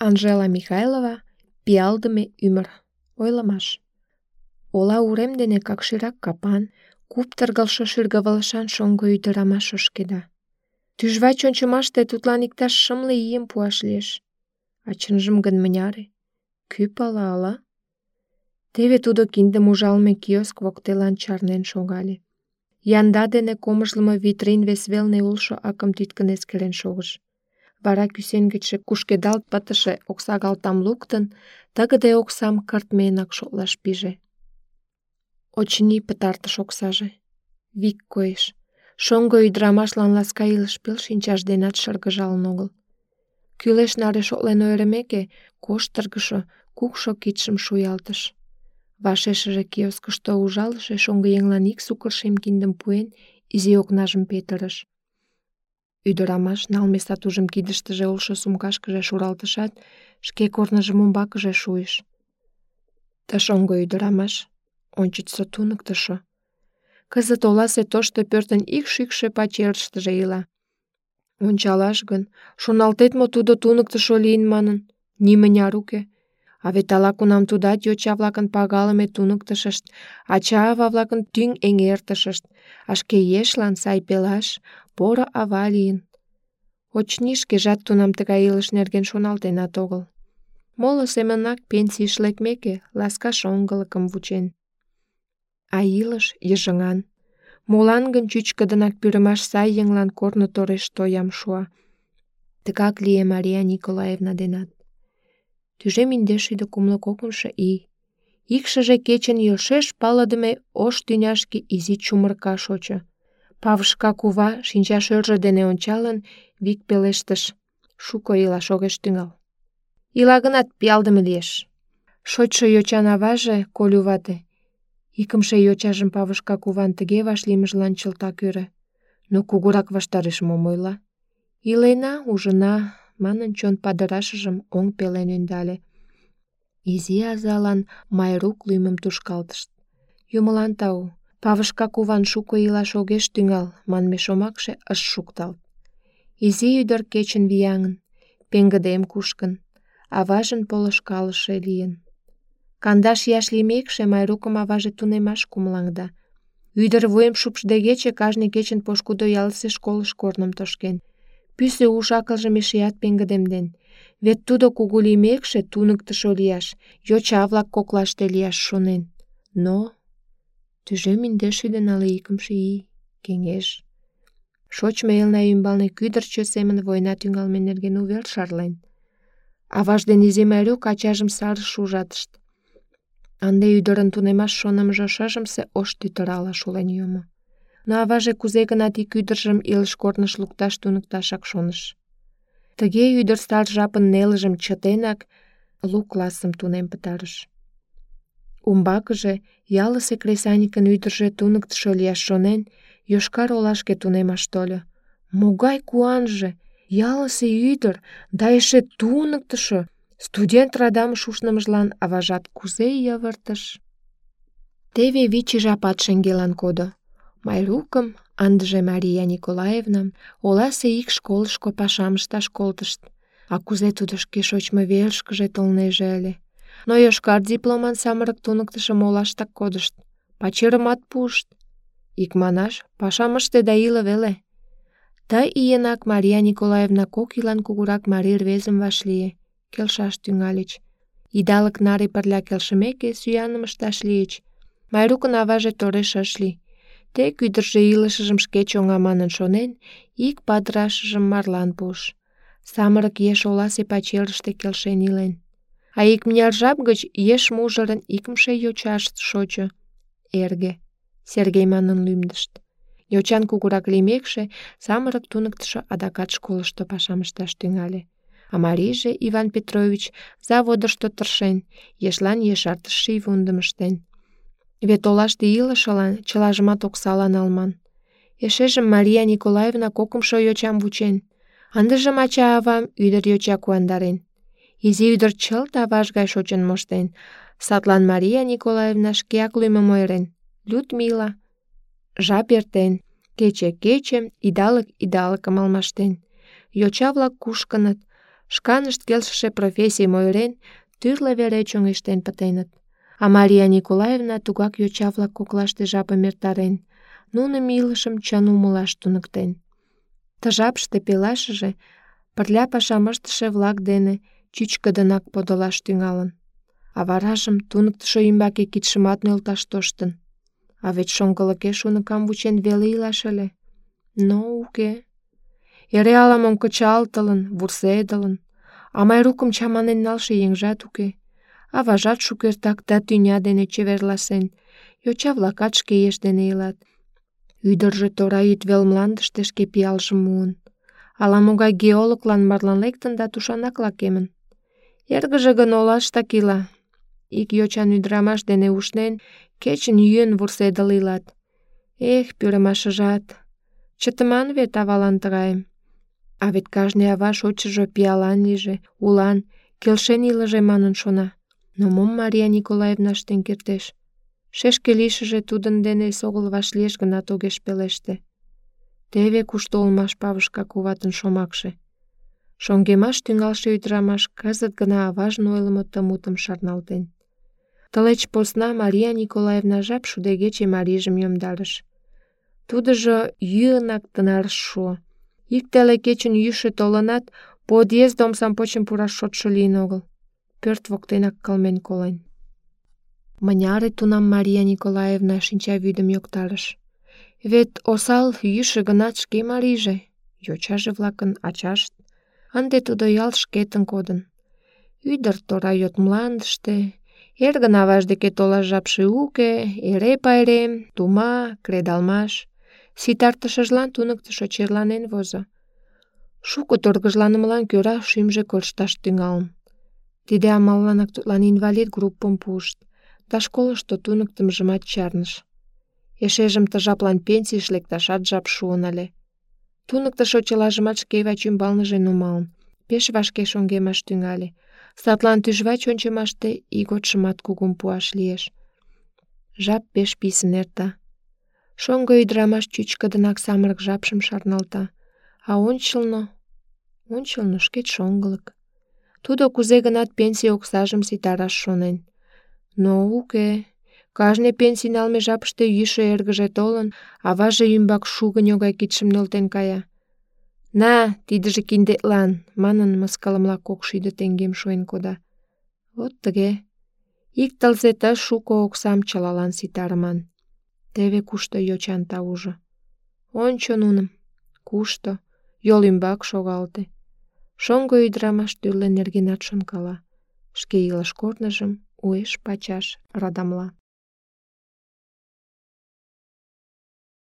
Anxhela Mihajlova, pjaldë me ymërë, ojla mash. Ola urem dhe në kakëshira kapan, kuptar galë shoshyrë gavallëshan shonë gojy të rama shoshkeda. Ty shvaqon që mash të e tutlan i këtash shëmle i jenë puash leshë. A qënë zhëmë gënë mënjari? Kyp, ala, ala? Teve të do kindë dhe mu shogali. Janë dadene komësh lëmë vitrinëve svel në ullësho akëm Bara kysen këtë shë kushke daltë batëshë, oksa galtam lukëtën, ta gëde oksam kërt me në këshollash pizhe. Oqini pëtartë shokësaj. Vikë kohesh. Shongo i dramash lan laska i lëshpilë shen që ashtë denatë shërgëzhalë në ngëllë. Kylesh nare shokële në rëmeke, kohështë tërgësho, kukësho kitëshëm shu jaltësh. Ydoramash nal me sa tuzhëm kidisht të zhëllë shë sumë kashkë zhe shural të shatë, shke kor në zhëmën bakë zhe shuish. Të shongo ydoramash, on që të sotu në këtë shë. Këzët ola se to shtë përtën ik shikë pa qërë shtë zhe On që alash gën, shonaltet më të të në këtë shë manën, një më një A vetala ku nam të jo që avlakën pagalë me të këtë shështë, a а шке ешлан сай пелаш, поро ава лийын. Очни шкежат тунам тыгай илыш нерген шоналтенат огыл. Моло семынак пенсийыш лекмеке, ласка шоҥгылыкым вучен. А илыш йыжыҥан. Молан гын чӱчкыдынак пӱрымаш сай еҥлан корно тореш тоям шуа. Тыгак лие Мария Николаевна денат. Тӱжем индеш шӱдӧ кумло кокымшо ий. Икшыже кечен йӧршеш палыдыме ош тӱняшке изи чумырка шочо. Павышка кува, шинча шинчашӧржӧ дене ончалын, вик пелештыш. Шуко илаш огеш тӱҥал. Ила гынат, пиалдыме лиеш. Шочшо йочан аваже, Колю вате, икымше йочажым Павышка куван тыге вашлиймыжлан чылтак ӧрӧ. Но кугурак ваштареш мом ойла? Илена, ужына, манын чон падырашыжым оҥ пелен ӧндале. Изи азалан Майрук лӱмым тушкалтышт. «Юмылан тау, Павышка куван шуко илаш огеш тӱҥал» манме шомакше ыш шукталт. Изи ӱдыр кечын вияҥын, пеҥгыдем кушкын, аважын полышкалыше лийын. Кандаш яш лиймекше Майрукым аваже тунемаш кумылаҥда. Ӱдыр вуйым шупшдегече кажне кечын пошкудо ялысе школыш корным тошкен. пӱсӧ уш-акылжым эшеат пеҥгыдемден. Вет тудо кугу лиймекше туныктышо лияш, йоча-влак коклаште лияш шонен. Но... Тюжем миндеш иден але икымше и... кенгеш. Шоч ме елна юмбалны кюдр чё семен война тюнгал менерген увел шарлен. А ваш ден изима рю качажам сар шужатшт. Анде юдорн тунемаш шонам жошажам ош титрала шулен юмо në avazhe ku zekën ati kytërshëm i lëshkort në shluktashtu në këta shakshonësh. Të gjej yder starë zhapën në nëllëshëm qëtenak, luk lasëm të nem pëtarësh. Unë bakëzhe, jallëse kresanikën ytërshët të në këtë shëllja shonën, jo shkar o lashke të nem ashtolë. Mugaj ku anëzhe, jallëse ytër, da eshet të Майрукым, Андже Мария Николаевна, оласе ик школышко пашам ышташ колтышт. А кузе тудо шке шочмо вершкыже толнеже ыле? Но йошкар дипломан самырык туныктышым олаштак кодышт. Пачырымат пушт. Икманаш, пашам ыште да иле веле. Та иенак Мария Николаевна кок илан кугурак Мари рвезым вашлие. Келшаш тюнгалич. Идалык нари пырля келшымеке сӱяным ышташ лийыч. Майрукын аваже тореш ыш лий. Те ӱдыржӧ илышыжым шке чоҥа манын шонен, ик падрашыжым марлан буш. Самырык еш оласе пачерыште келшен илен. А ик жап гыч еш мужырын икымше йочашт шочо. Эрге. Сергей манын лӱмдышт. Йочан кугурак лиймекше, самырык туныктышо адакат школышто пашам ышташ тӱҥале. А марийже, Иван Петрович, заводышто тыршен, ешлан ешартыш шийвундым ыштен. Вет олаште илышылан чылажымат оксала налман. Эшежым Мария Николаевна кокымшо йочам вучен. Ындыжым ача-авам ӱдыр йоча куандарен. Изи ӱдыр чылт аваж гай шочын моштен. Садлан Мария Николаевна шкеак лӱмым ойырен. Людмила. Жап эртен. Кече кечем, идалык идалыкым алмаштен. Йоча-влак кушкыныт, шканышт келшыше профессийым ойырен, тӱрлӧ вере чоҥештен пытеныт. а Мария Николаевна тугак йоча-влак коклаште жапым эртарен, нуным илышым чын умылаш туныктен. Ты жапыште пелашыже пырля пашам ыштыше-влак дене чӱчкыдынак подылаш тӱҥалын, а варажым туныктышо ӱмбаке кидшымат нӧлташ тоштын. А вет шоҥгылыкеш уныкам вучен веле илаш ыле. Но уке. Эре ала-мом кычалтылын, вурседылын, а Майрукым чаманен налше еҥжат уке. аважат шукертак ты тӱня дене чеверласен, йоча-влакат шке еш дене илат. Ӱдыржӧ тора йӱдвел мландыште шке пиалжым муын. Ала-могай геологлан марлан лектын да тушанак лакемын. Эргыже гын олаштак ила. Ик йочан ӱдырамаш дене ушнен, кечын йӱын вурседыл илат. Эх, пӱрымашыжат! Чытыман вет авалан тыгайым. А вет кажне ава шочшыжо пиалан лийже, улан, келшен илыже манын шона. Në mumë Maria Nikolaevna shtën kërtesh. Shesh ke lishëshe të dëndene i sogëllë vashlesh gënda toge shpeleshte. Teve kushtollë ma shpavësh kuvatën shomakshe. Shonge ma shtë nga lëshe ytëra ma shkazët gëna avash në elëmë të mutëm sharnalten. Të leqë posna Maria Nikolaevna zhap shudege që i marishëm jëmë jo darësh. Tudë zhë jëna këtë narë shua. Ik të leke që në jyshe të lënat, po odjes do më për të voktena këllmen kolën. Më njarët të namë Maria Nikolaevna e shinqa vydëm një këtarësh. Vetë osal, jyshë gënat shke Marije, jo qa zhëvlakën, a qashtë, andetu do jallë shketën kodën. Y dërtë të rajot mlandështe, erë gëna vazhde ke tola zhapë shë uke, ere pa ere, të si tartë të shëzhlanë, të në këtë shëqerë lanën vëzë. Shukë të Тиде амалланак тудлан инвалид группым пуышт да школышто туныктымжымат чарныш. Эшежым ты жаплан пенсийыш лекташат жап шуын ыле. Туныктышо чылажымат шке вач ӱмбалныже нумалын, пеш вашке шоҥгемаш тӱҥале. Садлан тӱжвач ончымаште ийготшымат кугум пуаш лиеш. Жап пеш писын эрта. Шоҥго ӱдырамаш чӱчкыдынак самырык жапшым шарналта, а ончылно... ончылно шкет шоҥгылык. Тудо кузе-гынат пенсий оксажым ситараш шонен. Но уке. Кажне пенсий налме жапыште йӱшӧ эргыже толын, аваже ӱмбак шугыньо гай кидшым нӧлтен кая. «На, тидыже киндетлан!» манын мыскалымла кок шӱдӧ теҥгем шуэн кода. Вот тыге. Ик тылзета шуко оксам чылалан ситарыман. Теве кушто йочан таужо. Ончо нуным. Кушто? Йол ӱмбак шогалте. Шоҥго ӱдырамаш тӱрлӧ нергенат шонкала, шке илыш корныжым уэш-пачаш радамла.